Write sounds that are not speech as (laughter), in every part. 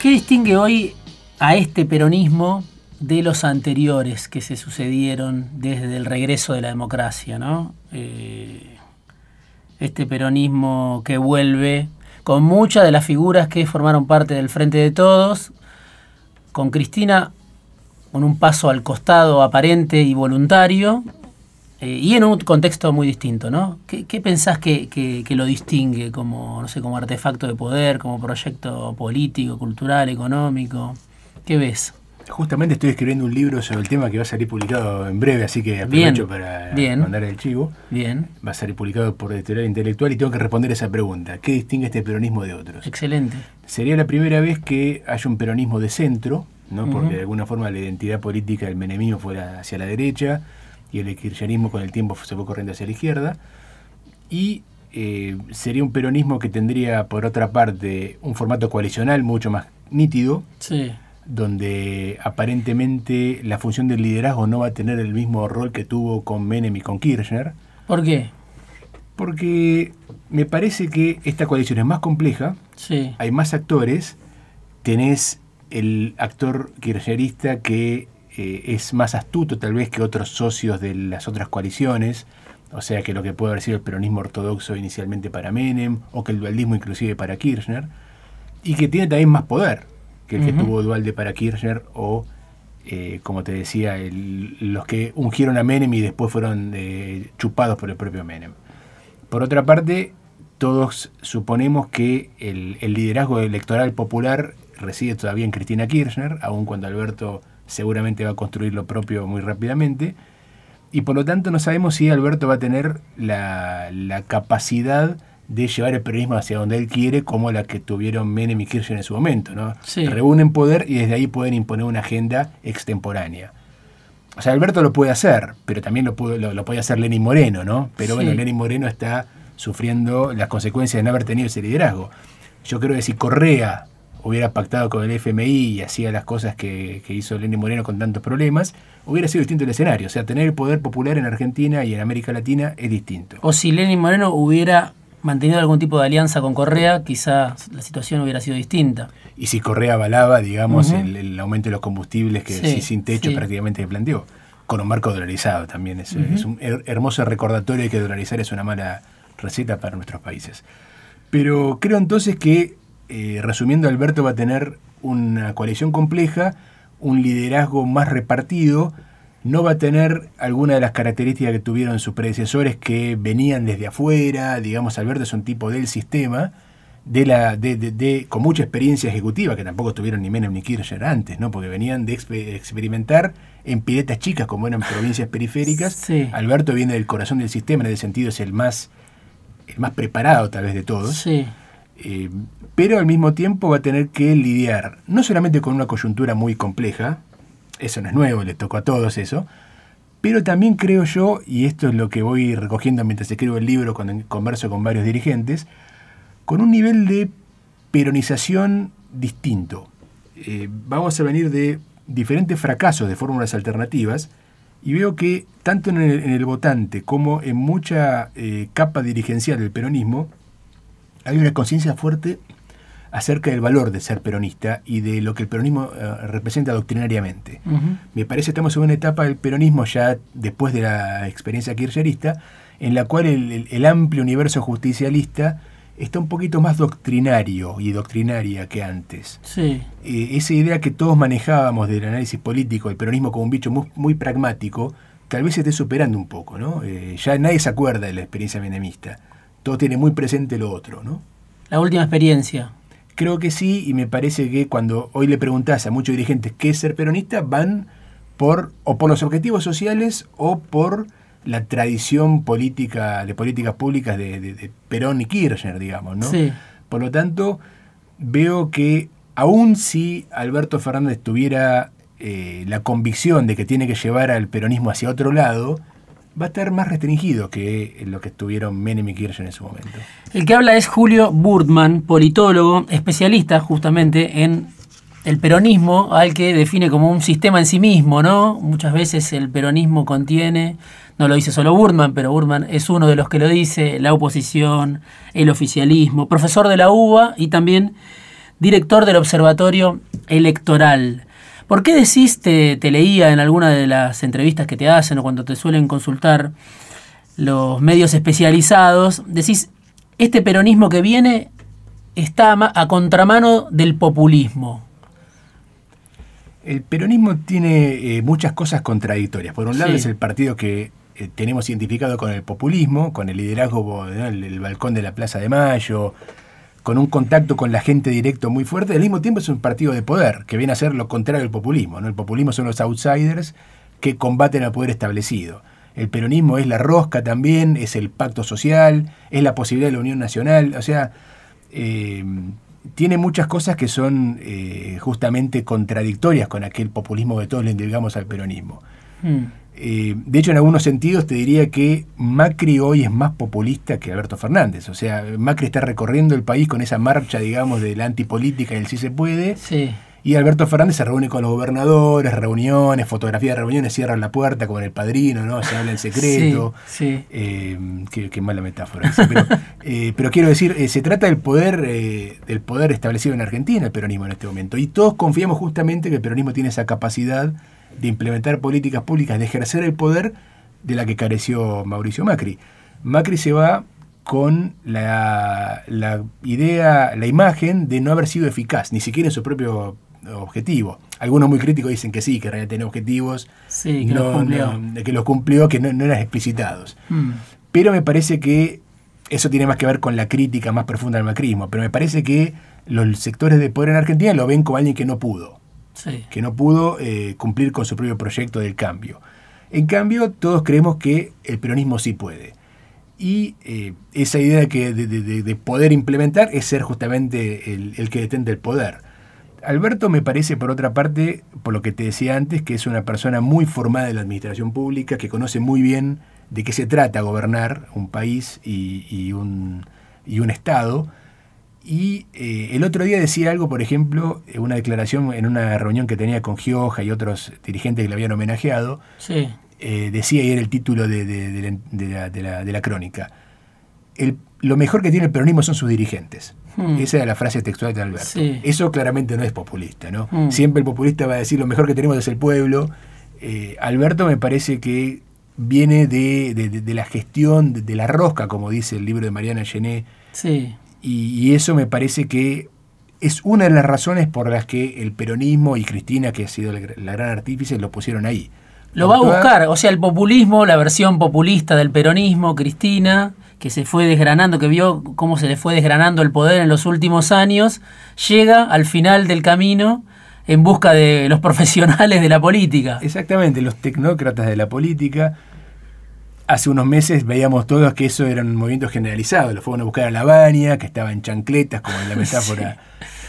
¿Qué distingue hoy a este peronismo de los anteriores que se sucedieron desde el regreso de la democracia, ¿no? Eh, este peronismo que vuelve con muchas de las figuras que formaron parte del Frente de Todos, con Cristina con un paso al costado aparente y voluntario, eh, y en un contexto muy distinto, ¿no? ¿Qué, pensás que, lo distingue como, no sé, como artefacto de poder, como proyecto político, cultural, económico? ¿Qué ves? Justamente estoy escribiendo un libro sobre el tema que va a salir publicado en breve, así que aprovecho para mandar el chivo. Bien. Va a salir publicado por Editorial Intelectual y tengo que responder esa pregunta. ¿Qué distingue este peronismo de otros? Excelente. Sería la primera vez que haya un peronismo de centro, ¿no? porque de alguna forma la identidad política del menemismo fuera hacia la derecha y el kirchnerismo con el tiempo se fue corriendo hacia la izquierda. Y eh, sería un peronismo que tendría, por otra parte, un formato coalicional mucho más nítido. Sí donde aparentemente la función del liderazgo no va a tener el mismo rol que tuvo con Menem y con Kirchner. ¿Por qué? Porque me parece que esta coalición es más compleja, sí. hay más actores, tenés el actor kirchnerista que eh, es más astuto tal vez que otros socios de las otras coaliciones, o sea que lo que puede haber sido el peronismo ortodoxo inicialmente para Menem, o que el dualdismo inclusive para Kirchner, y que tiene también más poder que el que tuvo Dualde para Kirchner o, eh, como te decía, los que ungieron a Menem y después fueron eh, chupados por el propio Menem. Por otra parte, todos suponemos que el, liderazgo electoral popular reside todavía en Cristina Kirchner, aun cuando Alberto seguramente va a construir lo propio muy rápidamente. Y por lo tanto no sabemos si Alberto va a tener la, la capacidad de llevar el periodismo hacia donde él quiere, como la que tuvieron Menem y Kirchner en su momento. ¿no? Reúnen poder y desde ahí pueden imponer una agenda extemporánea. O sea, Alberto lo puede hacer, pero también lo, puede, lo, puede hacer Lenín Moreno, ¿no? Pero bueno, Lenín Moreno está sufriendo las consecuencias de no haber tenido ese liderazgo. Yo creo que si Correa hubiera pactado con el FMI y hacía las cosas que, que hizo Lenín Moreno con tantos problemas, hubiera sido distinto el escenario. O sea, tener el poder popular en Argentina y en América Latina es distinto. O si Lenín Moreno hubiera mantenido algún tipo de alianza con Correa, quizá la situación hubiera sido distinta. Y si Correa avalaba, digamos, el, aumento de los combustibles que sin techo prácticamente planteó, con un marco dolarizado también. Es, un hermoso recordatorio de que dolarizar es una mala receta para nuestros países. Pero creo entonces que, eh, resumiendo, Alberto va a tener una coalición compleja, un liderazgo más repartido, no va a tener alguna de las características que tuvieron sus predecesores que venían desde afuera, digamos, Alberto es un tipo del sistema, de la, de, de, con mucha experiencia ejecutiva, que tampoco tuvieron ni Menem ni Kirchner antes, ¿no? porque venían de experimentar en piletas chicas como eran provincias periféricas. Alberto viene del corazón del sistema, en ese sentido es el más, el más preparado tal vez de todos. Eh, pero al mismo tiempo va a tener que lidiar no solamente con una coyuntura muy compleja, eso no es nuevo, le tocó a todos eso. Pero también creo yo, y esto es lo que voy recogiendo mientras escribo el libro cuando converso con varios dirigentes, con un nivel de peronización distinto. Eh, vamos a venir de diferentes fracasos de fórmulas alternativas y veo que tanto en el, votante como en mucha eh, capa dirigencial del peronismo hay una conciencia fuerte acerca del valor de ser peronista y de lo que el peronismo eh, representa doctrinariamente. Me parece que estamos en una etapa del peronismo ya después de la experiencia kirchnerista, en la cual el, amplio universo justicialista está un poquito más doctrinario y doctrinaria que antes. Sí. Eh, esa idea que todos manejábamos del análisis político, el peronismo como un bicho muy, pragmático, tal vez se esté superando un poco, ¿no? Eh, ya nadie se acuerda de la experiencia menemista. Todo tiene muy presente lo otro, ¿no? La última experiencia. Creo que sí, y me parece que cuando hoy le preguntás a muchos dirigentes qué es ser peronista, van por o por los objetivos sociales o por la tradición política de políticas públicas de, Perón y Kirchner, digamos, ¿no? Por lo tanto, veo que aun si Alberto Fernández tuviera eh, la convicción de que tiene que llevar al peronismo hacia otro lado, va a estar más restringido que lo que estuvieron Menem y Kirchner en su momento. El que habla es Julio Burdman, politólogo, especialista justamente en el peronismo, al que define como un sistema en sí mismo, ¿no? Muchas veces el peronismo contiene, no lo dice solo Burdman, pero Burdman es uno de los que lo dice, la oposición, el oficialismo, profesor de la UBA y también director del Observatorio Electoral. ¿Por qué decís, te, te leía en alguna de las entrevistas que te hacen o cuando te suelen consultar los medios especializados, decís, este peronismo que viene está a contramano del populismo. El peronismo tiene eh, muchas cosas contradictorias. Por un lado es el partido que eh, tenemos identificado con el populismo, con el liderazgo, del el, balcón de la Plaza de Mayo, con un contacto con la gente directo muy fuerte. Al mismo tiempo es un partido de poder, que viene a ser lo contrario del populismo. ¿no? El populismo son los outsiders que combaten al poder establecido. El peronismo es la rosca también, es el pacto social, es la posibilidad de la unión nacional. O sea, eh, tiene muchas cosas que son eh, justamente contradictorias con aquel populismo que todos le indilgamos al peronismo. Hmm. Eh, de hecho, en algunos sentidos te diría que Macri hoy es más populista que Alberto Fernández. O sea, Macri está recorriendo el país con esa marcha, digamos, de la antipolítica y el sí se puede. Sí. Y Alberto Fernández se reúne con los gobernadores, reuniones, fotografías de reuniones, cierran la puerta como en el padrino, ¿no? Se habla en secreto. Sí, eh, qué, mala metáfora. (laughs) Eh, pero, quiero decir, eh, se trata del poder, del poder establecido en Argentina, el peronismo en este momento. Y todos confiamos justamente que el peronismo tiene esa capacidad de implementar políticas públicas, de ejercer el poder de la que careció Mauricio Macri. Macri se va con la, la idea, la imagen de no haber sido eficaz, ni siquiera en su propio objetivo. Algunos muy críticos dicen que sí, que realmente tenía objetivos, que, los cumplió. que los cumplió, que no, eran explicitados. Mm. Pero me parece que eso tiene más que ver con la crítica más profunda del macrismo, pero me parece que los sectores de poder en Argentina lo ven como alguien que no pudo, que no pudo eh, cumplir con su propio proyecto del cambio. En cambio, todos creemos que el peronismo sí puede. Y eh, esa idea que de, poder implementar es ser justamente el, el que detente el poder. Alberto me parece, por otra parte, por lo que te decía antes, que es una persona muy formada en la administración pública, que conoce muy bien de qué se trata gobernar un país y, un, Estado. Y eh, el otro día decía algo, por ejemplo, una declaración en una reunión que tenía con Gioja y otros dirigentes que le habían homenajeado. Eh, decía, y era el título de, la, crónica, lo mejor que tiene el peronismo son sus dirigentes. Hmm. Esa era la frase textual de Alberto. Eso claramente no es populista, ¿no? Hmm. Siempre el populista va a decir lo mejor que tenemos es el pueblo. Eh, Alberto me parece que viene de, la gestión, de, la rosca, como dice el libro de Mariana Gené. Sí. Y, eso me parece que es una de las razones por las que el peronismo y Cristina, que ha sido la, gran artífice, lo pusieron ahí. Lo va a buscar, o sea, el populismo, la versión populista del peronismo, Cristina, que se fue desgranando, que vio cómo se le fue desgranando el poder en los últimos años, llega al final del camino en busca de los (laughs) profesionales de la política. Exactamente, los tecnócratas de la política. Hace unos meses veíamos todos que eso era un movimiento generalizado. Lo fueron a buscar a Lavagna, que estaba en chancletas, como en la (laughs) metáfora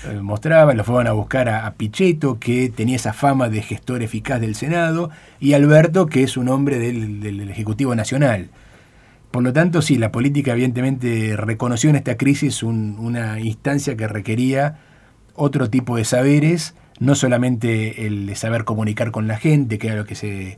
eh, mostraba. Lo fueron a buscar a, a, Pichetto, que tenía esa fama de gestor eficaz del Senado. Y Alberto, que es un hombre del, del Ejecutivo Nacional. Por lo tanto, sí, la política evidentemente reconoció en esta crisis una instancia que requería otro tipo de saberes, no solamente el de saber comunicar con la gente, que era lo que se,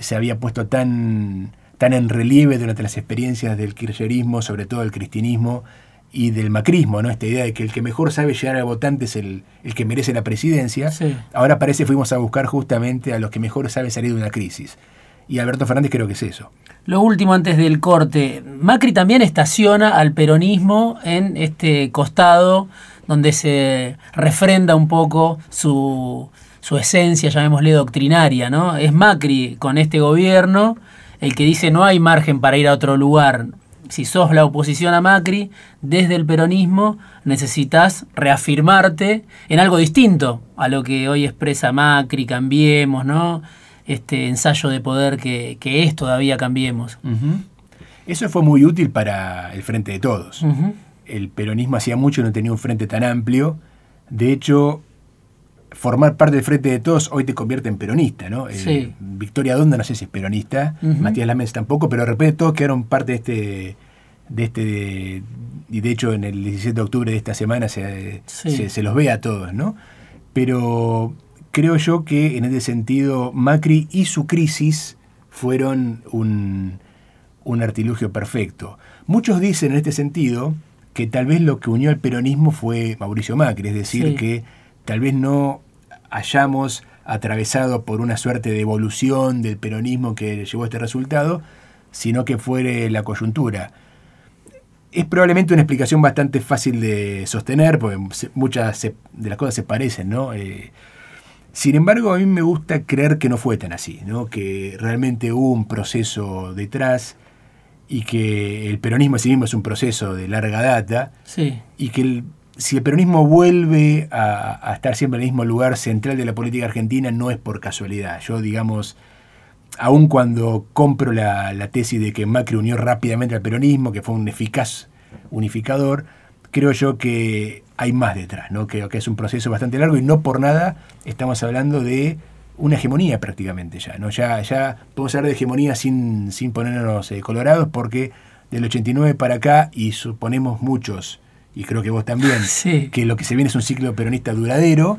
se había puesto tan, tan en relieve durante las experiencias del kirchnerismo, sobre todo el cristianismo y del macrismo, ¿no? Esta idea de que el que mejor sabe llegar al votante es el, el que merece la presidencia. Ahora parece que fuimos a buscar justamente a los que mejor saben salir de una crisis. Y Alberto Fernández creo que es eso. Lo último antes del corte, Macri también estaciona al peronismo en este costado donde se refrenda un poco su, su esencia, llamémosle doctrinaria, ¿no? Es Macri con este gobierno el que dice no hay margen para ir a otro lugar. Si sos la oposición a Macri, desde el peronismo necesitas reafirmarte en algo distinto a lo que hoy expresa Macri, cambiemos, ¿no? este ensayo de poder que, es todavía Cambiemos. Eso fue muy útil para el Frente de Todos. El peronismo hacía mucho no tenía un frente tan amplio. De hecho, formar parte del Frente de Todos hoy te convierte en peronista, ¿no? Eh, Victoria Donda no sé si es peronista, Matías Lames tampoco, pero de repente todos quedaron parte de este de este y de hecho en el 17 de octubre de esta semana se, se los ve a todos, ¿no? Pero creo yo que en ese sentido Macri y su crisis fueron un, artilugio perfecto. Muchos dicen en este sentido que tal vez lo que unió al peronismo fue Mauricio Macri, es decir, que tal vez no hayamos atravesado por una suerte de evolución del peronismo que llevó a este resultado, sino que fuere la coyuntura. Es probablemente una explicación bastante fácil de sostener, porque muchas de las cosas se parecen, ¿no? Eh, sin embargo, a mí me gusta creer que no fue tan así, ¿no? que realmente hubo un proceso detrás y que el peronismo en sí mismo es un proceso de larga data sí. y que si el peronismo vuelve a, estar siempre en el mismo lugar central de la política argentina no es por casualidad. Yo, digamos, aun cuando compro la, tesis de que Macri unió rápidamente al peronismo, que fue un eficaz unificador, creo yo que hay más detrás, ¿no? que, que es un proceso bastante largo y no por nada estamos hablando de una hegemonía prácticamente ya. ¿no? Ya, ya podemos hablar de hegemonía sin, sin ponernos eh, colorados porque del 89 para acá, y suponemos muchos, y creo que vos también, (laughs) que lo que se viene es un ciclo peronista duradero,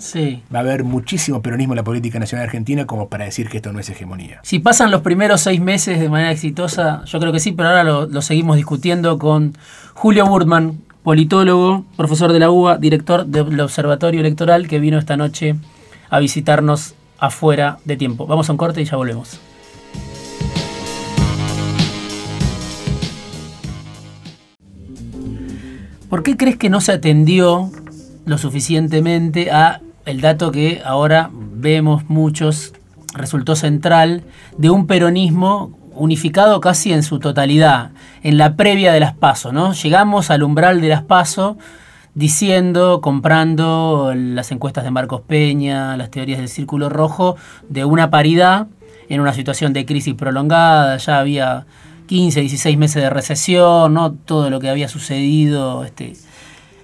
va a haber muchísimo peronismo en la política nacional argentina como para decir que esto no es hegemonía. Si pasan los primeros seis meses de manera exitosa, yo creo que sí, pero ahora lo, lo seguimos discutiendo con Julio Burtman, politólogo, profesor de la UBA, director del Observatorio Electoral, que vino esta noche a visitarnos afuera de tiempo. Vamos a un corte y ya volvemos. ¿Por qué crees que no se atendió lo suficientemente a el dato que ahora vemos muchos resultó central de un peronismo unificado casi en su totalidad, en la previa de las PASO, ¿no? Llegamos al umbral de las PASO diciendo, comprando las encuestas de Marcos Peña, las teorías del círculo rojo, de una paridad en una situación de crisis prolongada, ya había 15, 16 meses de recesión, ¿no? todo lo que había sucedido, este,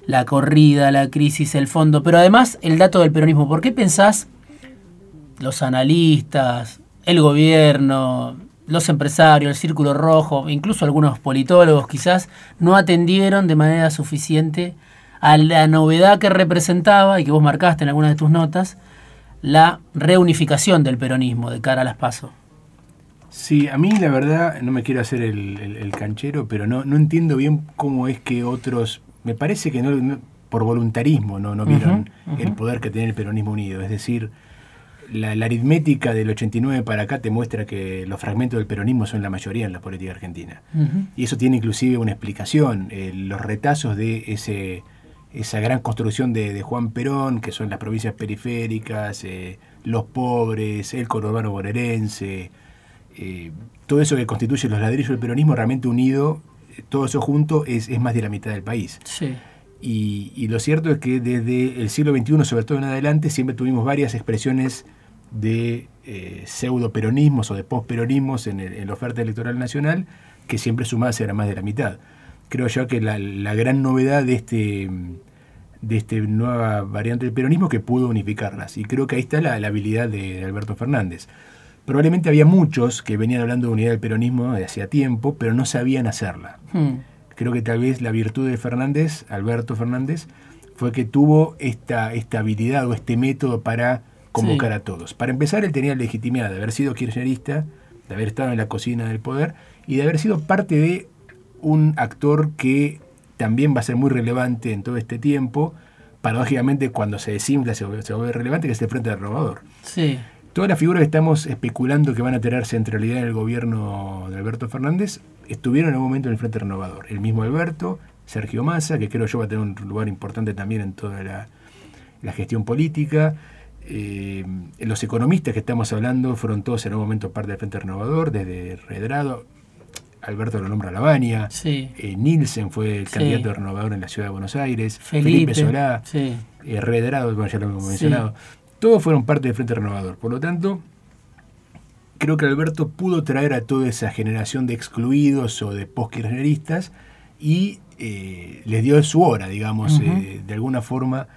la corrida, la crisis, el fondo, pero además el dato del peronismo, ¿por qué pensás los analistas, el gobierno, los empresarios, el círculo rojo, incluso algunos politólogos quizás, no atendieron de manera suficiente a la novedad que representaba y que vos marcaste en algunas de tus notas, la reunificación del peronismo de cara a las PASO. Sí, a mí la verdad, no me quiero hacer el, canchero, pero no, no entiendo bien cómo es que otros, me parece que no, por voluntarismo no, no vieron el poder que tiene el peronismo unido. Es decir, la, aritmética del 89 para acá te muestra que los fragmentos del peronismo son la mayoría en la política argentina. Y eso tiene inclusive una explicación. Eh, los retazos de ese, esa gran construcción de, Juan Perón, que son las provincias periféricas, eh, los pobres, el conurbano bonaerense, eh, todo eso que constituye los ladrillos del peronismo realmente unido, todo eso junto es, es más de la mitad del país. Sí. Y, lo cierto es que desde el siglo XXI, sobre todo en adelante, siempre tuvimos varias expresiones de eh, pseudo-peronismos o de post-peronismos en, la oferta electoral nacional, que siempre sumadas era más de la mitad. Creo yo que la, gran novedad de este de esta nueva variante del peronismo que pudo unificarlas. Y creo que ahí está la, habilidad de, Alberto Fernández. Probablemente había muchos que venían hablando de unidad del peronismo de hacía tiempo, pero no sabían hacerla. Hmm creo que tal vez la virtud de Fernández, Alberto Fernández, fue que tuvo esta, esta habilidad o este método para convocar a todos. Para empezar, él tenía legitimidad de haber sido kirchnerista, de haber estado en la cocina del poder y de haber sido parte de un actor que también va a ser muy relevante en todo este tiempo, paradójicamente cuando se desinfla se vuelve, relevante, que es el Frente del Robador. Sí. Todas las figuras que estamos especulando que van a tener centralidad en el gobierno de Alberto Fernández estuvieron en algún momento en el Frente Renovador. El mismo Alberto, Sergio Massa, que creo yo va a tener un lugar importante también en toda la, gestión política. Eh, los economistas que estamos hablando fueron todos en algún momento parte del Frente Renovador, desde Redrado, Alberto lo nombra Lavania, sí. Eh, Nielsen fue el candidato renovador en la ciudad de Buenos Aires, Felipe, Solá, sí. Eh, Redrado, ya lo hemos mencionado. Todos fueron parte del Frente Renovador. Por lo tanto, creo que Alberto pudo traer a toda esa generación de excluidos o de post-kirchneristas y eh, les dio su hora, digamos, eh, de alguna forma.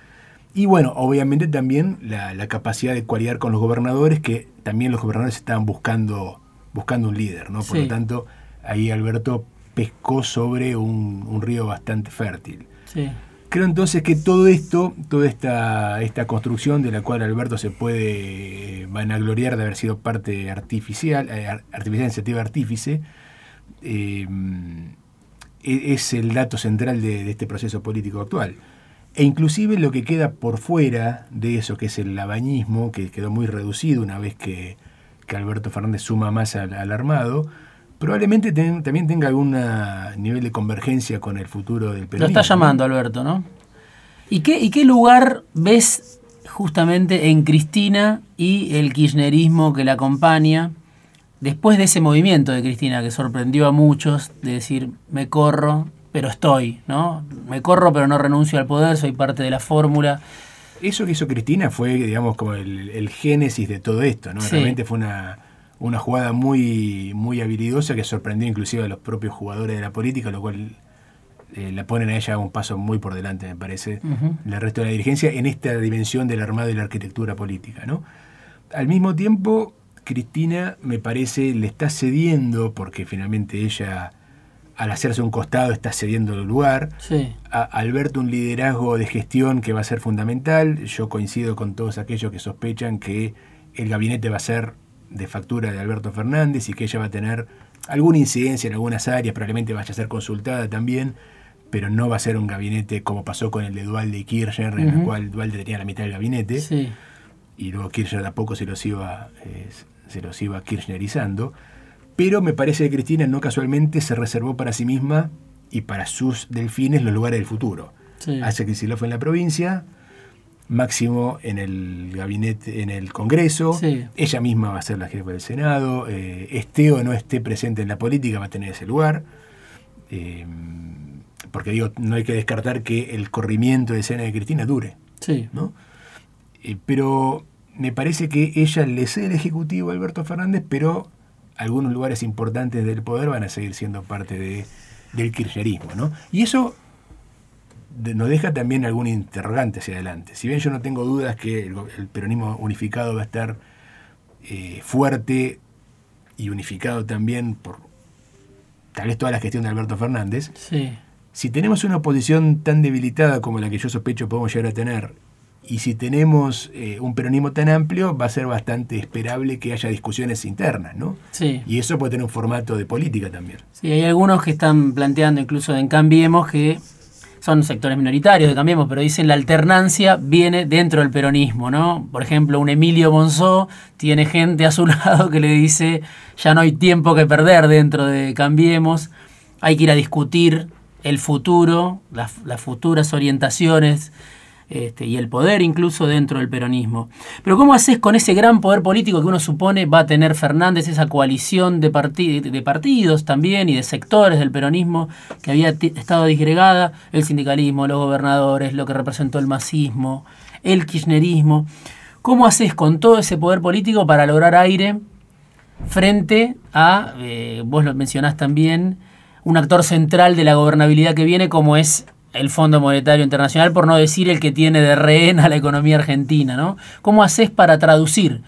Y bueno, obviamente también la, capacidad de coaliar con los gobernadores, que también los gobernadores estaban buscando, buscando un líder, ¿no? Por lo tanto, ahí Alberto pescó sobre un, un río bastante fértil. Sí. Creo entonces que todo esto, toda esta, esta construcción de la cual Alberto se puede vanagloriar de haber sido parte artificial, eh, artificial iniciativa artífice, eh, e, es el dato central de, este proceso político actual. E inclusive lo que queda por fuera de eso, que es el labañismo, que quedó muy reducido una vez que, Alberto Fernández suma más al, armado, probablemente también tenga algún nivel de convergencia con el futuro del peronismo. Lo está llamando Alberto, ¿no? ¿Y qué, ¿Y qué lugar ves justamente en Cristina y el kirchnerismo que la acompaña? después de ese movimiento de Cristina que sorprendió a muchos, de decir, me corro, pero estoy, ¿no? Me corro, pero no renuncio al poder, soy parte de la fórmula. Eso que hizo Cristina fue, digamos, como el, génesis de todo esto, ¿no? Realmente fue una, una jugada muy, muy habilidosa que sorprendió inclusive a los propios jugadores de la política, lo cual eh, la ponen a ella un paso muy por delante, me parece, el resto de la dirigencia en esta dimensión del armado y la arquitectura política, ¿no? Al mismo tiempo, Cristina, me parece, le está cediendo, porque finalmente ella, al hacerse un costado, está cediendo el lugar. A Alberto un liderazgo de gestión que va a ser fundamental. Yo coincido con todos aquellos que sospechan que el gabinete va a ser de factura de Alberto Fernández y que ella va a tener alguna incidencia en algunas áreas, probablemente vaya a ser consultada también, pero no va a ser un gabinete como pasó con el de Dualde y Kirchner, en el cual Dualde tenía la mitad del gabinete. Y luego Kirchner de a poco se los iba eh, se los iba kirchnerizando, pero me parece que Cristina no casualmente se reservó para sí misma y para sus delfines los lugares del futuro. Hace que fue en la provincia, Máximo en el gabinete, en el Congreso, ella misma va a ser la jefa del Senado, eh, esté o no esté presente en la política va a tener ese lugar. Eh, porque digo, no hay que descartar que el corrimiento de escena de Cristina dure. Sí. ¿no? Eh, pero me parece que ella le cede el Ejecutivo a Alberto Fernández, pero algunos lugares importantes del poder van a seguir siendo parte de, del kirchnerismo. ¿no? Y eso nos deja también algún interrogante hacia adelante. Si bien yo no tengo dudas que el, peronismo unificado va a estar eh, fuerte y unificado también por tal vez toda la gestión de Alberto Fernández, si tenemos una oposición tan debilitada como la que yo sospecho podemos llegar a tener y si tenemos eh, un peronismo tan amplio, va a ser bastante esperable que haya discusiones internas, ¿no? Sí. Y eso puede tener un formato de política también. Sí, hay algunos que están planteando, incluso en Cambiemos, que son sectores minoritarios de Cambiemos, pero dicen la alternancia viene dentro del peronismo, ¿no? Por ejemplo, un Emilio Monzó tiene gente a su (laughs) lado que le dice, ya no hay tiempo que perder dentro de Cambiemos, hay que ir a discutir el futuro, las futuras orientaciones este, y el poder incluso dentro del peronismo. Pero ¿cómo haces con ese gran poder político que uno supone va a tener Fernández, esa coalición de, partidos también y de sectores del peronismo que había estado disgregada, el sindicalismo, los gobernadores, lo que representó el masismo, el kirchnerismo? ¿Cómo haces con todo ese poder político para lograr aire frente a, eh, vos lo mencionás también, un actor central de la gobernabilidad que viene como es el Fondo Monetario Internacional, por no decir el que tiene de rehén a la economía argentina, ¿no? ¿Cómo haces para traducir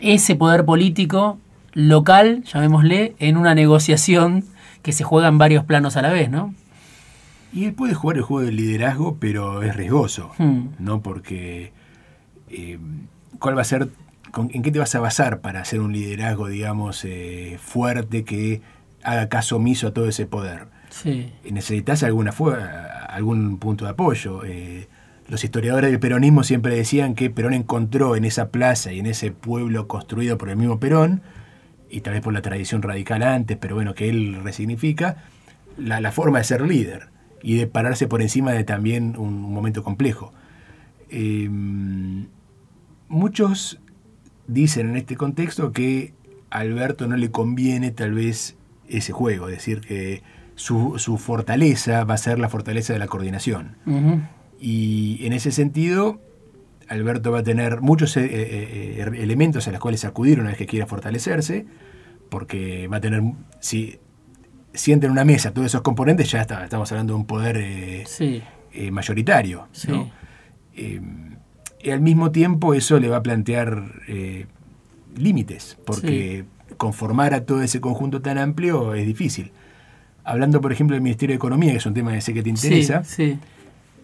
ese poder político local, llamémosle, en una negociación que se juega en varios planos a la vez, ¿no? Y él puede jugar el juego del liderazgo, pero es riesgoso, hmm. ¿no? Porque eh, ¿cuál va a ser, en qué te vas a basar para hacer un liderazgo, digamos, eh, fuerte que haga caso omiso a todo ese poder? Sí. necesitas alguna algún punto de apoyo. Eh, los historiadores del peronismo siempre decían que Perón encontró en esa plaza y en ese pueblo construido por el mismo Perón, y tal vez por la tradición radical antes, pero bueno, que él resignifica, la, forma de ser líder y de pararse por encima de también un, momento complejo. Em, muchos dicen en este contexto que a Alberto no le conviene tal vez ese juego, es decir, que su, fortaleza va a ser la fortaleza de la coordinación. Y en ese sentido, Alberto va a tener muchos eh, eh, eh, elementos a los cuales acudir una vez que quiera fortalecerse, porque va a tener, si siente en una mesa todos esos componentes, ya está, estamos hablando de un poder mayoritario. y al mismo tiempo eso le va a plantear límites, porque conformar a todo ese conjunto tan amplio es difícil hablando por ejemplo del Ministerio de Economía, que es un tema que sé que te interesa,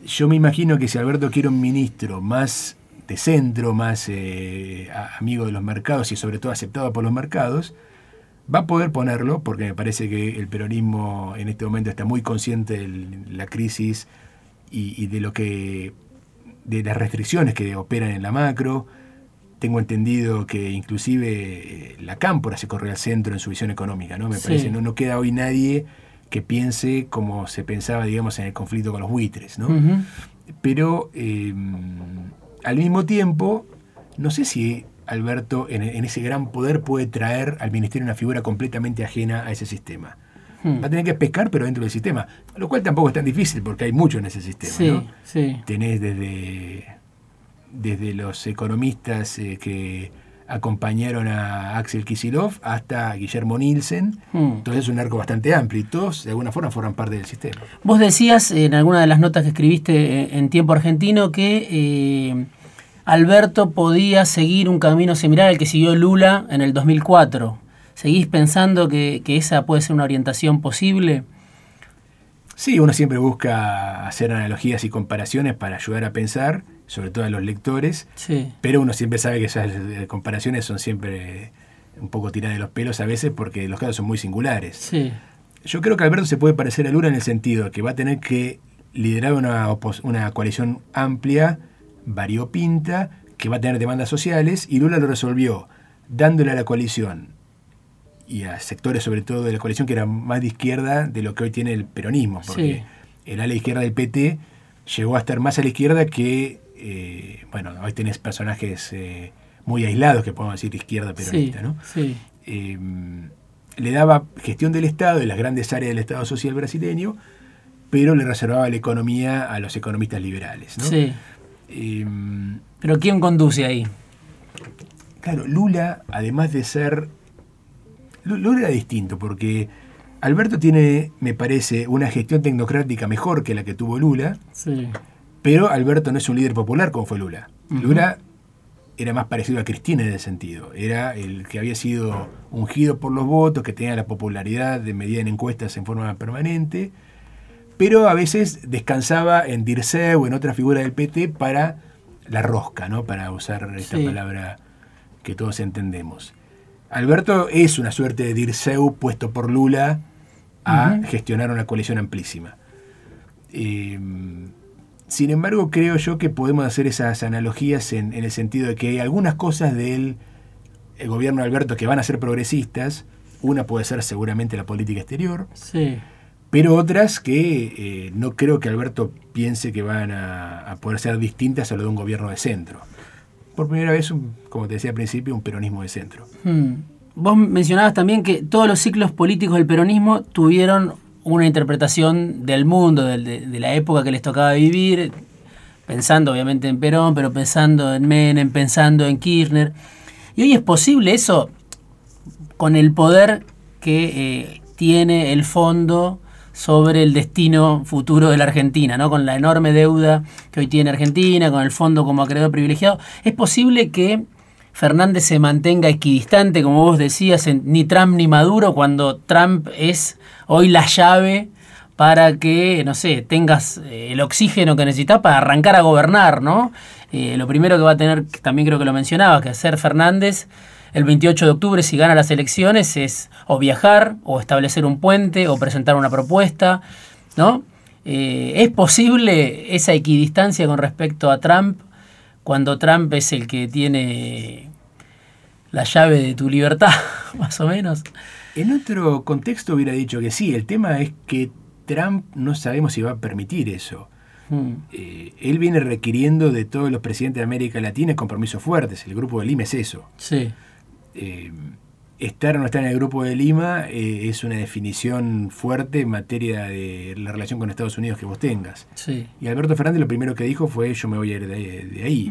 yo me imagino que si Alberto quiere un ministro más de centro, más eh, amigo de los mercados y sobre todo aceptado por los mercados, Va a poder ponerlo porque me parece que el peronismo en este momento está muy consciente de la crisis y, de lo que de las restricciones que operan en la macro. Tengo entendido que inclusive eh, la cámpora se corre al centro en su visión económica, ¿no? Me parece no no queda hoy nadie que piense como se pensaba, digamos, en el conflicto con los buitres, ¿no? Pero eh, al mismo tiempo, no sé si Alberto en, ese gran poder puede traer al ministerio una figura completamente ajena a ese sistema. Hmm. Va a tener que pescar, pero dentro del sistema, lo cual tampoco es tan difícil porque hay mucho en ese sistema. Sí, sí. Tenés desde, desde los economistas eh, que acompañaron a Axel Kisilov hasta Guillermo Nielsen. Hmm. Entonces es un arco bastante amplio y todos de alguna forma forman parte del sistema. Vos decías en alguna de las notas que escribiste en Tiempo Argentino que eh, Alberto podía seguir un camino similar al que siguió Lula en el 2004. ¿Seguís pensando que, esa puede ser una orientación posible? Sí, uno siempre busca hacer analogías y comparaciones para ayudar a pensar, sobre todo a los lectores, sí. pero uno siempre sabe que esas eh, comparaciones son siempre un poco tiradas de los pelos a veces porque los casos son muy singulares. Sí. Yo creo que Alberto se puede parecer a Lula en el sentido de que va a tener que liderar una, una coalición amplia variopinta que va a tener demandas sociales y Lula lo resolvió dándole a la coalición y a sectores sobre todo de la coalición que eran más de izquierda de lo que hoy tiene el peronismo, porque el ala izquierda del PT llegó a estar más a la izquierda que, eh, bueno, hoy tenés personajes eh, muy aislados que podemos decir izquierda peronista, ¿no? Eh, le daba gestión del Estado y las grandes áreas del Estado social brasileño, pero le reservaba la economía a los economistas liberales, ¿no? Em, ¿Pero quién conduce ahí? Claro, Lula, además de ser... Lula era distinto porque Alberto tiene, me parece, una gestión tecnocrática mejor que la que tuvo Lula, sí. Pero Alberto no es un líder popular como fue Lula. Lula era más parecido a Cristina en ese sentido. Era el que había sido ungido por los votos, que tenía la popularidad de medida en encuestas en forma permanente, pero a veces descansaba en Dirceu o en otra figura del PT para la rosca, ¿no? para usar esta palabra que todos entendemos. Alberto es una suerte de Dirceu puesto por Lula a gestionar una coalición amplísima. Eh, sin embargo, creo yo que podemos hacer esas analogías en, el sentido de que hay algunas cosas del gobierno de Alberto que van a ser progresistas. Una puede ser seguramente la política exterior. Sí pero otras que eh, no creo que Alberto piense que van a, poder ser distintas a lo de un gobierno de centro. Por primera vez, como te decía al principio, un peronismo de centro. Hmm. Vos mencionabas también que todos los ciclos políticos del peronismo tuvieron una interpretación del mundo, de, la época que les tocaba vivir, pensando obviamente en Perón, pero pensando en Menem, pensando en Kirchner. Y hoy es posible eso con el poder que eh, tiene el fondo sobre el destino futuro de la Argentina, ¿no? con la enorme deuda que hoy tiene Argentina, con el fondo como acreedor privilegiado. ¿Es posible que Fernández se mantenga equidistante, como vos decías, ni Trump ni Maduro, cuando Trump es hoy la llave para que, no sé, tengas eh, el oxígeno que necesitas para arrancar a gobernar, ¿no? Eh, lo primero que va a tener, también creo que lo mencionaba, que hacer Fernández el 28 de octubre, si gana las elecciones, es o viajar, o establecer un puente, o presentar una propuesta, ¿no? Eh, ¿Es posible esa equidistancia con respecto a Trump cuando Trump es el que tiene la llave de tu libertad, (laughs) más o menos? En otro contexto hubiera dicho que sí, el tema es que Trump no sabemos si va a permitir eso. Hmm. Eh, él viene requiriendo de todos los presidentes de América Latina compromisos fuertes. El grupo del IME es eso. Sí. Eh, estar o no estar en el grupo de Lima eh, es una definición fuerte en materia de la relación con Estados Unidos que vos tengas. Y Alberto Fernández lo primero que dijo fue yo me voy a ir de, ahí.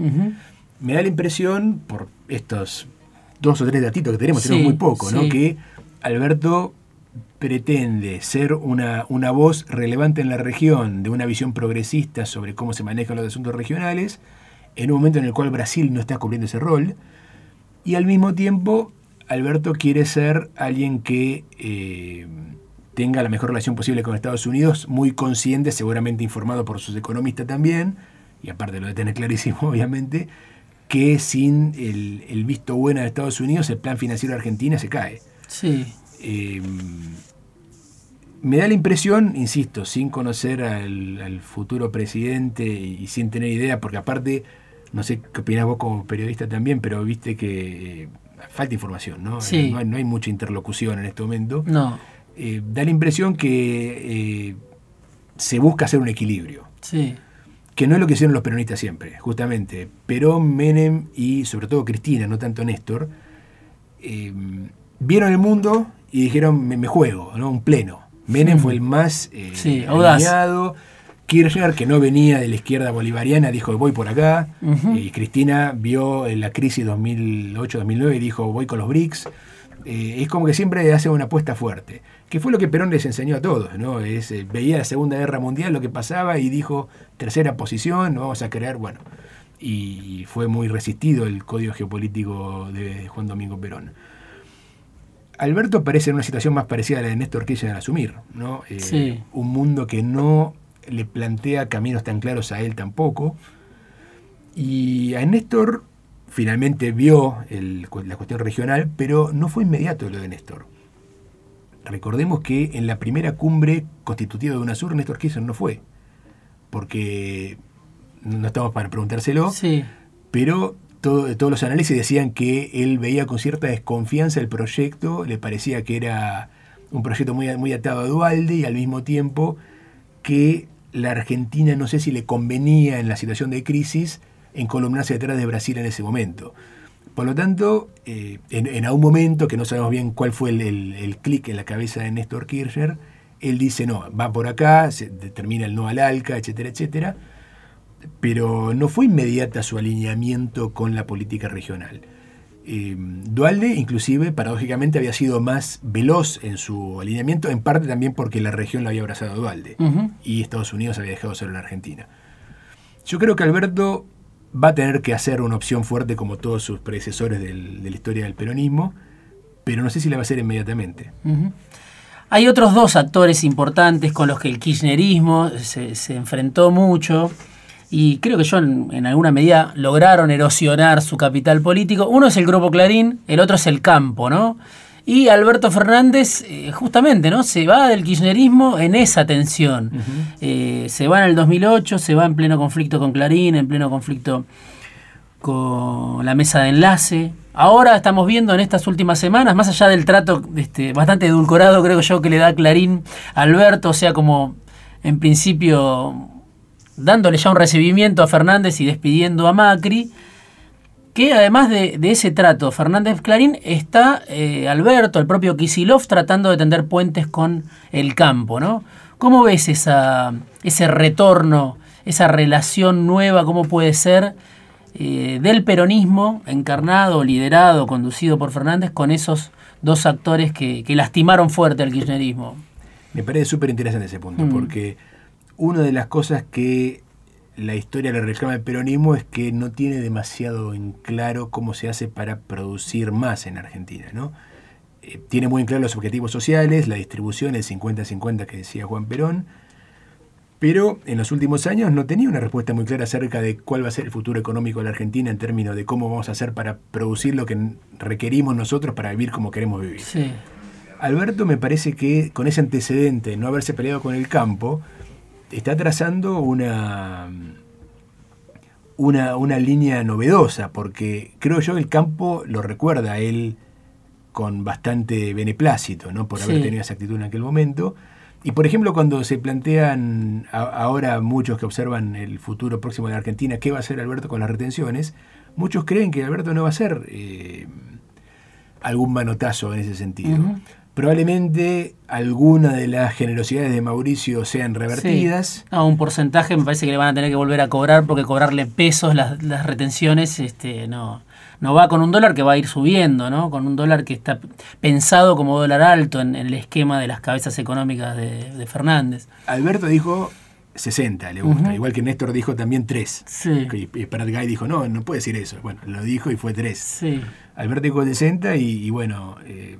Me da la impresión, por estos dos o tres datitos que tenemos, tenemos muy poco, ¿no? que Alberto pretende ser una, una voz relevante en la región, de una visión progresista sobre cómo se manejan los asuntos regionales, en un momento en el cual Brasil no está cubriendo ese rol, y al mismo tiempo, Alberto quiere ser alguien que eh, tenga la mejor relación posible con Estados Unidos, muy consciente, seguramente informado por sus economistas también, y aparte lo de tener clarísimo, (laughs) obviamente, que sin el, visto bueno de Estados Unidos el plan financiero de Argentina se cae. Sí. eh, me da la impresión, insisto, sin conocer al, futuro presidente y, sin tener idea, porque aparte, no sé qué opinás vos como periodista también, pero viste que eh, falta información, ¿no? Sí. No, hay, no, hay, mucha interlocución en este momento. No. Eh, da la impresión que eh, se busca hacer un equilibrio. Sí. Que no es lo que hicieron los peronistas siempre, justamente. Perón, Menem y sobre todo Cristina, no tanto Néstor, vieron el mundo y dijeron, me, me juego, ¿no? Un pleno Menem fue el más eh, sí, alineado. Kirchner, que no venía de la izquierda bolivariana, dijo voy por acá. Y Cristina vio en la crisis 2008-2009 y dijo voy con los BRICS. Eh, es como que siempre hace una apuesta fuerte. Que fue lo que Perón les enseñó a todos. ¿no? Es, eh, veía la Segunda Guerra Mundial, lo que pasaba y dijo tercera posición, no vamos a creer, bueno. Y fue muy resistido el código geopolítico de Juan Domingo Perón. Alberto parece en una situación más parecida a la de Néstor Kirchner al asumir, ¿no? Eh, un mundo que no le plantea caminos tan claros a él tampoco. Y a Néstor finalmente vio la cuestión regional, pero no fue inmediato lo de Néstor. Recordemos que en la primera cumbre constitutiva de UNASUR, Néstor Kirchner no fue, porque no estamos para preguntárselo, sí. pero todos los análisis decían que él veía con cierta desconfianza el proyecto, le parecía que era un proyecto muy, muy atado a Dualde y al mismo tiempo que la Argentina no sé si le convenía en la situación de crisis encolumnarse detrás de Brasil en ese momento. Por lo tanto, eh, en, algún momento, que no sabemos bien cuál fue el, el, clic en la cabeza de Néstor Kirchner, él dice, no, va por acá, se determina el no al ALCA, etcétera, etcétera pero no fue inmediata su alineamiento con la política regional. Eh, Dualde, inclusive, paradójicamente, había sido más veloz en su alineamiento, en parte también porque la región lo había abrazado a Dualde y Estados Unidos había dejado solo la Argentina. Yo creo que Alberto va a tener que hacer una opción fuerte como todos sus predecesores de la historia del peronismo, pero no sé si la va a hacer inmediatamente. Hay otros dos actores importantes con los que el kirchnerismo se, se enfrentó mucho y creo que yo en, alguna medida lograron erosionar su capital político. Uno es el Grupo Clarín, el otro es el campo, ¿no? Y Alberto Fernández, eh, justamente, ¿no? Se va del kirchnerismo en esa tensión. Eh, se va en el 2008, se va en pleno conflicto con Clarín, en pleno conflicto con la mesa de enlace. Ahora estamos viendo en estas últimas semanas, más allá del trato este, bastante edulcorado, creo yo, que le da Clarín a Alberto, o sea, como en principio dándole ya un recibimiento a Fernández y despidiendo a Macri, que además de, ese trato Fernández-Clarín está eh, Alberto, el propio Kisilov, tratando de tender puentes con el campo, ¿no? ¿Cómo ves esa, ese retorno, esa relación nueva, cómo puede ser eh, del peronismo encarnado, liderado, conducido por Fernández con esos dos actores que, lastimaron fuerte al kirchnerismo? Me parece súper interesante ese punto, mm. porque una de las cosas que la historia le reclama al peronismo es que no tiene demasiado en claro cómo se hace para producir más en Argentina. ¿no? Eh, tiene muy en claro los objetivos sociales, la distribución, el 50-50 que decía Juan Perón, pero en los últimos años no tenía una respuesta muy clara acerca de cuál va a ser el futuro económico de la Argentina en términos de cómo vamos a hacer para producir lo que requerimos nosotros para vivir como queremos vivir. Alberto me parece que con ese antecedente, de no haberse peleado con el campo, está trazando una, una, una, línea novedosa, porque creo yo que el campo lo recuerda a él con bastante beneplácito, ¿no? por haber tenido esa actitud en aquel momento. Y por ejemplo, cuando se plantean ahora muchos que observan el futuro próximo de la Argentina, ¿qué va a hacer Alberto con las retenciones? Muchos creen que Alberto no va a hacer eh, algún manotazo en ese sentido. Probablemente alguna de las generosidades de Mauricio sean revertidas. a un porcentaje me parece que le van a tener que volver a cobrar porque cobrarle pesos las, retenciones este, no, no va con un dólar que va a ir subiendo, ¿no? Con un dólar que está pensado como dólar alto en, el esquema de las cabezas económicas de, Fernández. Alberto dijo 60, le gusta. Igual que Néstor dijo también 3. Sí. Y Gay dijo, no, no puede decir eso. Bueno, lo dijo y fue 3. Sí. Alberto dijo 60 y, bueno, eh,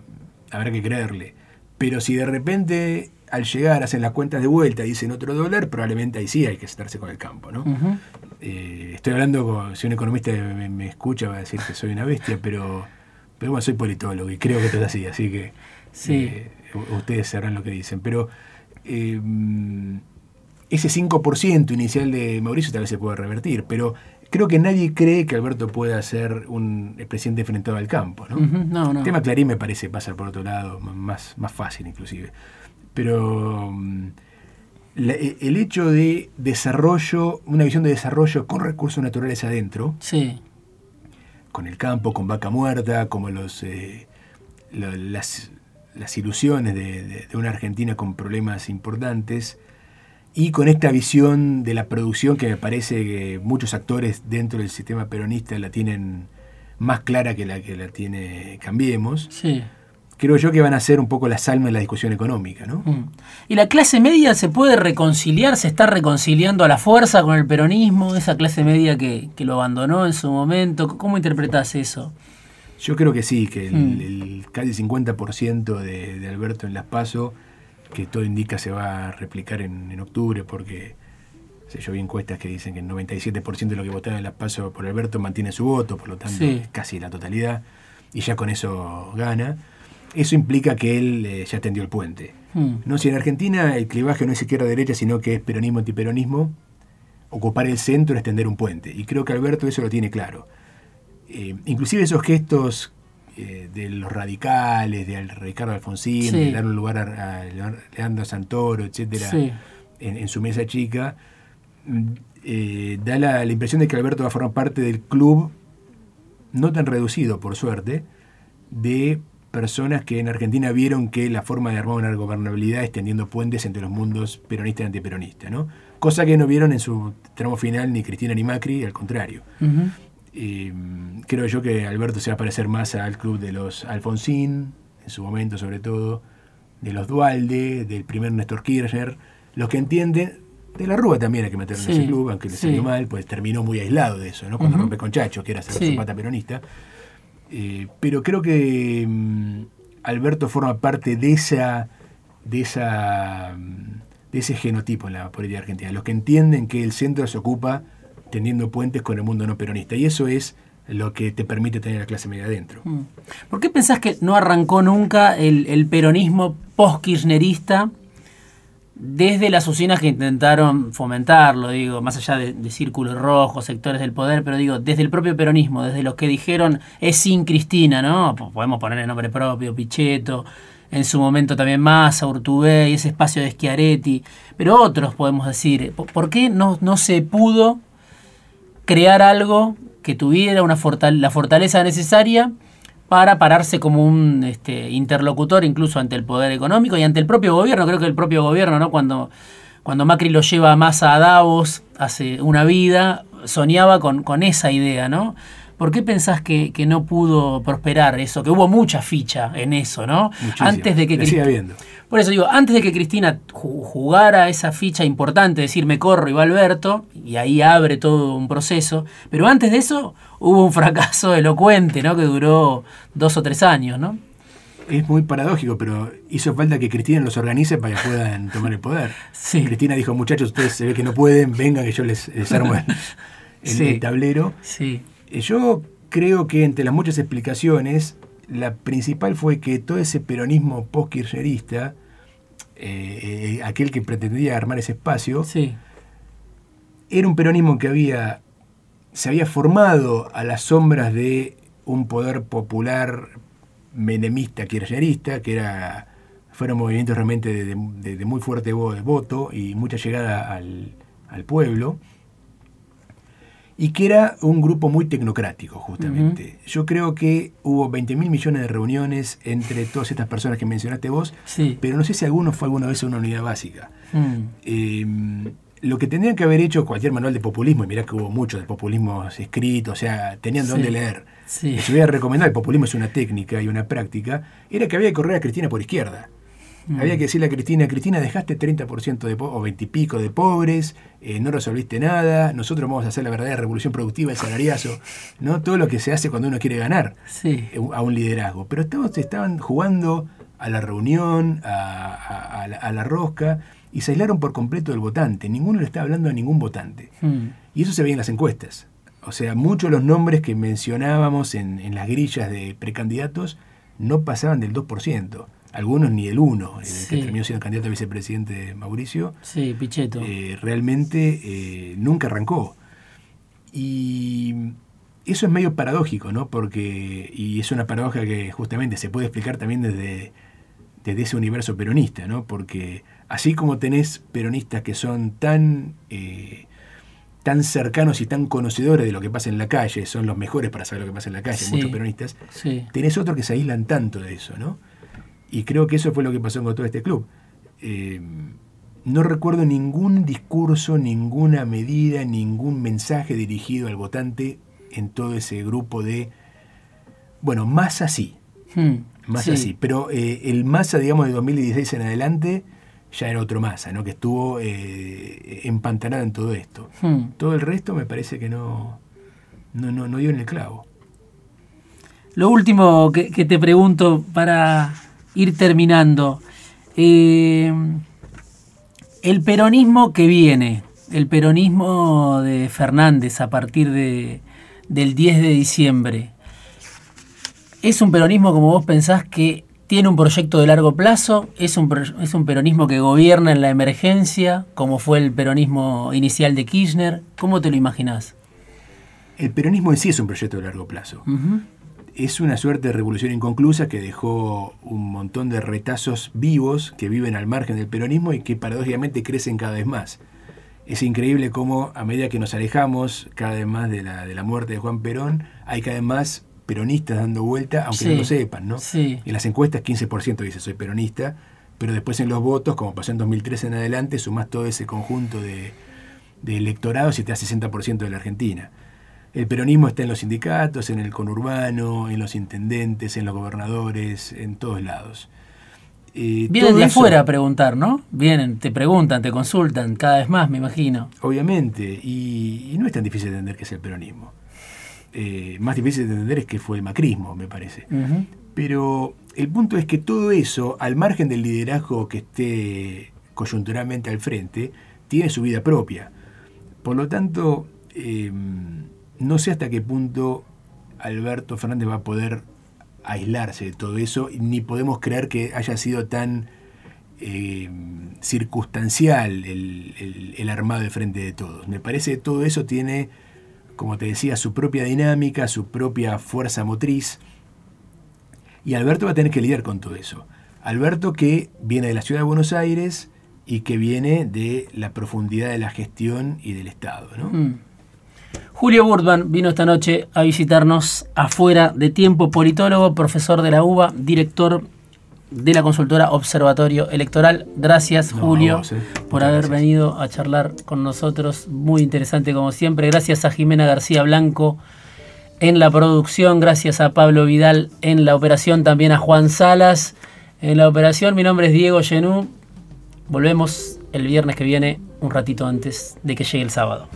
habrá que creerle. Pero si de repente al llegar hacen las cuentas de vuelta y dicen otro dólar, probablemente ahí sí hay que estarse con el campo. ¿no? Eh, estoy hablando, con, si un economista me, escucha va a decir que soy una bestia, pero Pero bueno, soy politólogo y creo que esto es así, así que Sí. eh, ustedes sabrán lo que dicen. Pero eh, ese 5% inicial de Mauricio tal vez se pueda revertir, pero creo que nadie cree que Alberto pueda ser un el presidente enfrentado al campo. ¿no? Ujú, No, no. El tema Clarín me parece pasar por otro lado, más, más fácil inclusive. Pero mm, la- e- el hecho de desarrollo, una visión de desarrollo con recursos naturales adentro, Sí. con el campo, con vaca muerta, como los eh, lo- las, las ilusiones de, de- de una Argentina con problemas importantes, y con esta visión de la producción que me parece que muchos actores dentro del sistema peronista la tienen más clara que la que la tiene Cambiemos, Sí. creo yo que van a ser un poco las almas de la discusión económica, ¿no? Mm. ¿Y la clase media se puede reconciliar? ¿Se está reconciliando a la fuerza con el peronismo? Esa clase media que, que lo abandonó en su momento. ¿Cómo interpretás eso? Yo creo que sí, que el, Mm. el casi 50% de, de Alberto en Las Paso, que todo indica se va a replicar en, en octubre, porque sé, yo vi encuestas que dicen que el 97% de lo que votaron en Las Paso por Alberto mantiene su voto, por lo tanto Sí. casi la totalidad, y ya con eso gana. Eso implica que él eh, ya tendió el puente. Mm. No, si en Argentina el clivaje no es izquierda-derecha, sino que es peronismo-antiperonismo, ocupar el centro es tender un puente. Y creo que Alberto eso lo tiene claro. Eh, inclusive esos gestos eh, de los radicales, de Ricardo Alfonsín, Sí. de dar un lugar a, a Leandro Santoro, etcétera, Sí. en, en su mesa chica, mm, eh, da la, la impresión de que Alberto va a formar parte del club, no tan reducido, por suerte, de personas que en Argentina vieron que la forma de armar una gobernabilidad es tendiendo puentes entre los mundos peronista y antiperonista, ¿no? Cosa que no vieron en su tramo final ni Cristina ni Macri, al contrario. Eh, creo yo que Alberto se va a parecer más al club de los Alfonsín, en su momento sobre todo, de los Dualde, del primer Néstor Kirchner, los que entienden, de la Rúa también hay que meterlo Sí, en ese club, aunque le sí. salió mal, pues terminó muy aislado de eso, ¿no? Cuando rompe con Chacho, que era ser Sí. Zapata peronista. Eh, pero creo que mm, Alberto forma parte de esa, de esa mm, de ese genotipo en la política argentina, los que entienden que el centro se ocupa tendiendo puentes con el mundo no peronista. Y eso es lo que te permite tener la clase media adentro. Mm. ¿Por qué pensás que no arrancó nunca el, peronismo post-kirchnerista desde las usinas que intentaron fomentarlo, digo, más allá de, círculos rojos, sectores del poder, pero digo, desde el propio peronismo, desde los que dijeron es sin Cristina, ¿no? Po- Podemos poner el nombre propio, Pichetto, en su momento también Massa, Urtubey, ese espacio de Schiaretti, pero otros podemos decir, ¿por por qué no, no se pudo crear algo que tuviera una la fortaleza necesaria para pararse como un este, interlocutor incluso ante el poder económico y ante el propio gobierno. Creo que el propio gobierno, ¿no? cuando, cuando Macri lo lleva más a Davos hace una vida, soñaba con, con esa idea, ¿no? ¿Por qué pensás que, que no pudo prosperar eso? Que hubo mucha ficha en eso, ¿no? Muchísimo. Antes de que Le sigue habiendo. por eso digo, antes de que Cristina ju- jugara esa ficha importante, decir me corro y va Alberto, y ahí abre todo un proceso, pero antes de eso hubo un fracaso (laughs) elocuente, ¿no? Que duró dos o tres años, ¿no? Es muy paradójico, pero hizo falta que Cristina los organice para que puedan (laughs) tomar el poder. Sí. Cristina dijo, muchachos, ustedes se ve que no pueden, vengan que yo les, les armo el, (laughs) el- Sí. el tablero. Sí. Yo creo que entre las muchas explicaciones, la principal fue que todo ese peronismo post-kirchnerista, eh, eh, aquel que pretendía armar ese espacio, Sí. era un peronismo que había se había formado a las sombras de un poder popular menemista, kirchnerista, que era fueron movimientos realmente de, de- de- de muy fuerte vo- voto y mucha llegada al, al pueblo, y que era un grupo muy tecnocrático, justamente. Yo creo que hubo 20 mil millones de reuniones entre todas estas personas que mencionaste vos, Sí. pero no sé si alguno fue alguna vez a una unidad básica. Mm. Eh, lo que tendrían que haber hecho cualquier manual de populismo, y mirá que hubo muchos de populismos escritos, o sea, tenían Sí. dónde leer. Sí. Si hubiera recomendado, el populismo es una técnica y una práctica, era que había que correr a Cristina por izquierda. Mm. Había que decirle a Cristina, Cristina, dejaste 30% de o 20 y pico de pobres, eh, no resolviste nada, nosotros vamos a hacer la verdadera revolución productiva, el salariazo, ¿no? Todo lo que se hace cuando uno quiere ganar Sí. eh, a un liderazgo. Pero estaban, estaban jugando a la reunión, a, a- a la, a la rosca, y se aislaron por completo del votante. Ninguno le estaba hablando a ningún votante. Mm. Y eso se veía en las encuestas. O sea, muchos de los nombres que mencionábamos en, en las grillas de precandidatos no pasaban del 2%. Algunos ni el 1, el Sí. que terminó siendo candidato a vicepresidente Mauricio, Sí, Pichetto. eh, realmente eh, nunca arrancó. Y eso es medio paradójico, ¿no? Porque, y es una paradoja que justamente se puede explicar también desde, desde ese universo peronista, ¿no? Porque así como tenés peronistas que son tan, eh, tan cercanos y tan conocedores de lo que pasa en la calle, son los mejores para saber lo que pasa en la calle, Sí. muchos peronistas, sí. tenés otros que se aíslan tanto de eso, ¿no? Y creo que eso fue lo que pasó con todo este club. Eh, no recuerdo ningún discurso, ninguna medida, ningún mensaje dirigido al votante en todo ese grupo de, bueno, más así, Hmm, más sí. así. Pero eh, el masa, digamos, de 2016 en adelante ya era otro masa, ¿no? Que estuvo eh, empantanado en todo esto. Hmm. Todo el resto me parece que no, no, no, no dio en el clavo. Lo último que, que te pregunto para ir terminando. eh, el peronismo que viene, el peronismo de Fernández a partir de, del 10 de diciembre, ¿es un peronismo como vos pensás que tiene un proyecto de largo plazo? ¿Es un, es un peronismo que gobierna en la emergencia, como fue el peronismo inicial de Kirchner? ¿Cómo te lo imaginás? El peronismo en sí es un proyecto de largo plazo. Es una suerte de revolución inconclusa que dejó un montón de retazos vivos que viven al margen del peronismo y que paradójicamente crecen cada vez más. Es increíble cómo a medida que nos alejamos cada vez más de la, de la muerte de Juan Perón, hay cada vez más peronistas dando vuelta, aunque Sí, no lo sepan, ¿no? sí. En las encuestas 15% dice soy peronista, pero después en los votos, como pasó en 2013 en adelante, sumás todo ese conjunto de, de electorados y te da 60% de la Argentina. El peronismo está en los sindicatos, en el conurbano, en los intendentes, en los gobernadores, en todos lados. Eh, Vienen de eso, afuera a preguntar, ¿no? Vienen, te preguntan, te consultan cada vez más, me imagino. Obviamente, y, y no es tan difícil de entender que es el peronismo. Eh, más difícil de entender es que fue el macrismo, me parece. Pero el punto es que todo eso, al margen del liderazgo que esté coyunturalmente al frente, tiene su vida propia. Por lo tanto, eh, no sé hasta qué punto Alberto Fernández va a poder aislarse de todo eso, ni podemos creer que haya sido tan eh, circunstancial el, armado de frente de todos. Me parece que todo eso tiene, como te decía, su propia dinámica, su propia fuerza motriz. Y Alberto va a tener que lidiar con todo eso. Alberto que viene de la ciudad de Buenos Aires y que viene de la profundidad de la gestión y del Estado. ¿no? Mm. Julio Burdman vino esta noche a visitarnos afuera de tiempo, politólogo, profesor de la UBA, director de la consultora Observatorio Electoral. Gracias, No, Julio, vos, eh. por haber gracias. venido a charlar con nosotros. Muy interesante como siempre. Gracias a Jimena García Blanco en la producción, gracias a Pablo Vidal en la operación, también a Juan Salas en la operación. Mi nombre es Diego Genú. Volvemos el viernes que viene, un ratito antes de que llegue el sábado.